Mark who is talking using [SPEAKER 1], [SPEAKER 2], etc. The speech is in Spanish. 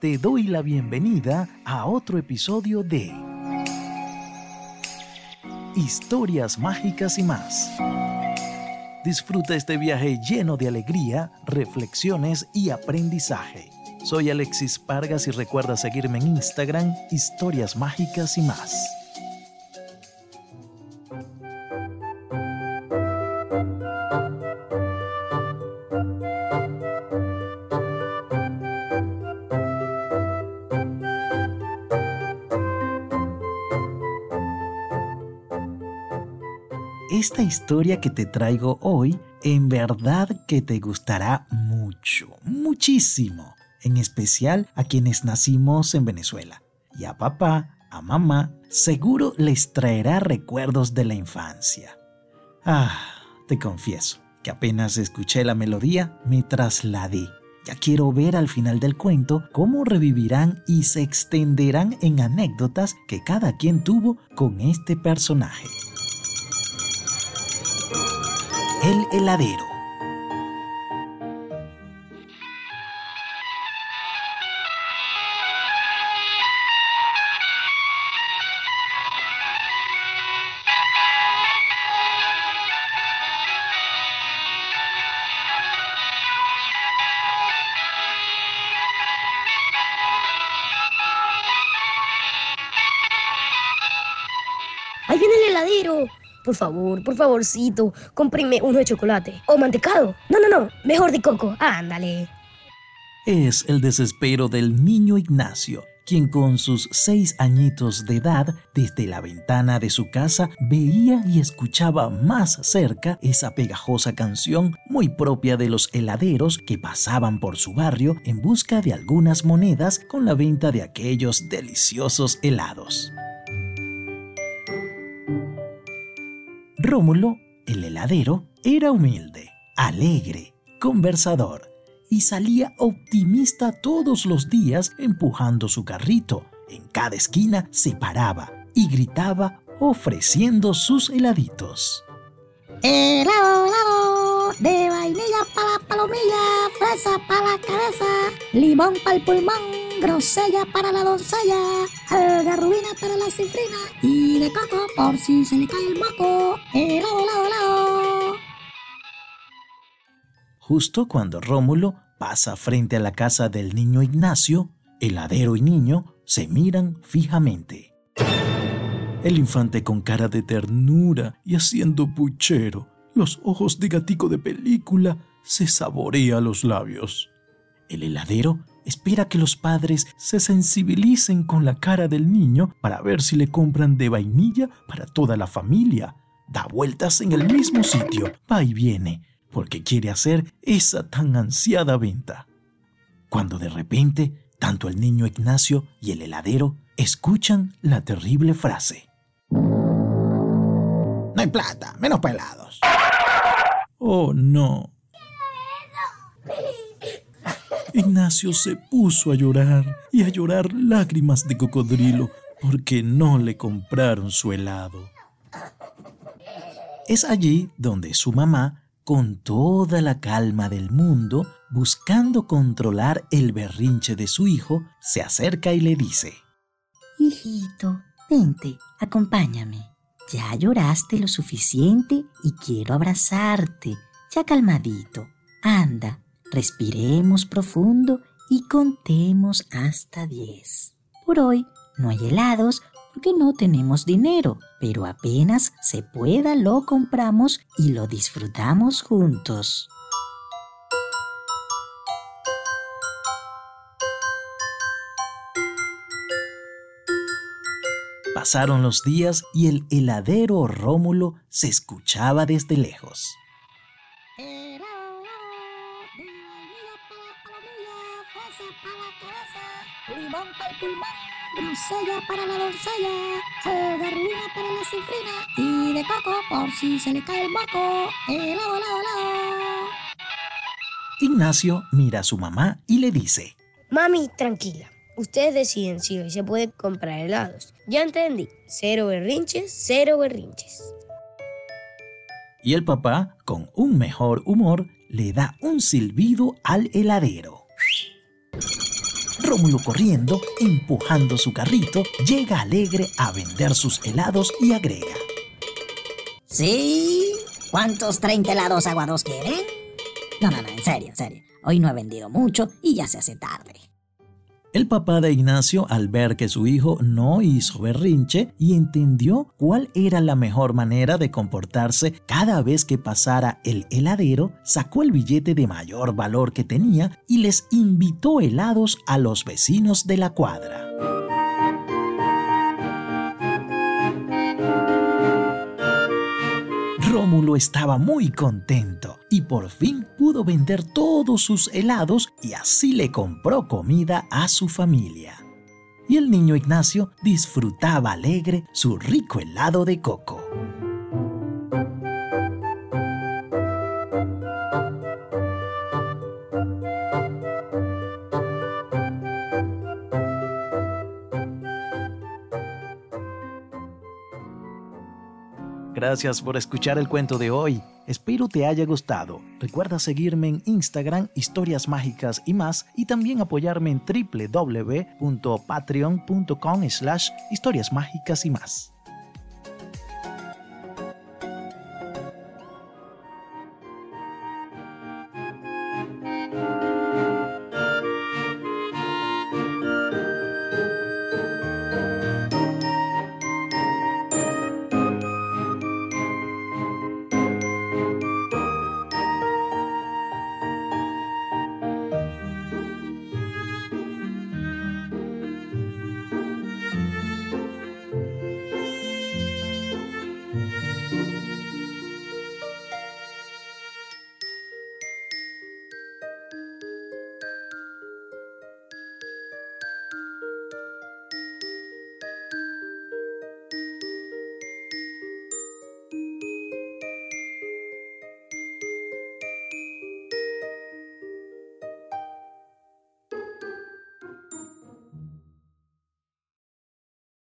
[SPEAKER 1] te doy la bienvenida a otro episodio de Historias Mágicas y más. Disfruta este viaje lleno de alegría, reflexiones y aprendizaje. Soy Alexis Pargas y recuerda seguirme en Instagram, Historias Mágicas y más. Esta historia que te traigo hoy en verdad que te gustará mucho, muchísimo, en especial a quienes nacimos en Venezuela. Y a papá, a mamá, seguro les traerá recuerdos de la infancia. Ah, te confieso que apenas escuché la melodía me trasladé. Ya quiero ver al final del cuento cómo revivirán y se extenderán en anécdotas que cada quien tuvo con este personaje. El heladero.
[SPEAKER 2] Por favor, por favorcito, cómpreme uno de chocolate. O mantecado. No, no, no. Mejor de coco. Ándale.
[SPEAKER 1] Es el desespero del niño Ignacio, quien con sus seis añitos de edad, desde la ventana de su casa, veía y escuchaba más cerca esa pegajosa canción muy propia de los heladeros que pasaban por su barrio en busca de algunas monedas con la venta de aquellos deliciosos helados. Rómulo, el heladero, era humilde, alegre, conversador y salía optimista todos los días empujando su carrito. En cada esquina se paraba y gritaba ofreciendo sus heladitos.
[SPEAKER 3] Helado, helado, de vainilla para la palomilla, fresa para la cabeza, limón para el pulmón grosella para la doncella, algarrubina para la cifrina y de coco por si se le cae el moco. Helado, helado, helado.
[SPEAKER 1] Justo cuando Rómulo pasa frente a la casa del niño Ignacio, heladero y niño se miran fijamente. El infante con cara de ternura y haciendo puchero, los ojos de gatico de película, se saborea los labios. El heladero espera que los padres se sensibilicen con la cara del niño para ver si le compran de vainilla para toda la familia. Da vueltas en el mismo sitio, va y viene, porque quiere hacer esa tan ansiada venta. Cuando de repente, tanto el niño Ignacio y el heladero escuchan la terrible frase.
[SPEAKER 4] No hay plata, menos pelados.
[SPEAKER 1] Oh, no. Ignacio se puso a llorar y a llorar lágrimas de cocodrilo porque no le compraron su helado. Es allí donde su mamá, con toda la calma del mundo, buscando controlar el berrinche de su hijo, se acerca y le dice,
[SPEAKER 5] Hijito, vente, acompáñame. Ya lloraste lo suficiente y quiero abrazarte. Ya calmadito. Anda, Respiremos profundo y contemos hasta 10. Por hoy no hay helados porque no tenemos dinero, pero apenas se pueda lo compramos y lo disfrutamos juntos.
[SPEAKER 1] Pasaron los días y el heladero Rómulo se escuchaba desde lejos.
[SPEAKER 3] Limón para el pulmón, grosella para la doncella, algarrubina para la cifrina y de coco por si se le cae el moco. Helado, helado, helado.
[SPEAKER 1] Ignacio mira a su mamá y le dice:
[SPEAKER 2] Mami, tranquila. Ustedes deciden si hoy se puede comprar helados. Ya entendí. Cero berrinches, cero berrinches.
[SPEAKER 1] Y el papá, con un mejor humor, le da un silbido al heladero. Rómulo corriendo, empujando su carrito, llega alegre a vender sus helados y agrega.
[SPEAKER 3] ¿Sí? ¿Cuántos 30 helados aguados quieren? No, no, no, en serio, en serio. Hoy no he vendido mucho y ya se hace tarde.
[SPEAKER 1] El papá de Ignacio, al ver que su hijo no hizo berrinche y entendió cuál era la mejor manera de comportarse cada vez que pasara el heladero, sacó el billete de mayor valor que tenía y les invitó helados a los vecinos de la cuadra. Rómulo estaba muy contento y por fin pudo vender todos sus helados y así le compró comida a su familia. Y el niño Ignacio disfrutaba alegre su rico helado de coco. Gracias por escuchar el cuento de hoy. Espero te haya gustado. Recuerda seguirme en Instagram, historias mágicas y más, y también apoyarme en www.patreon.com slash historias mágicas y más.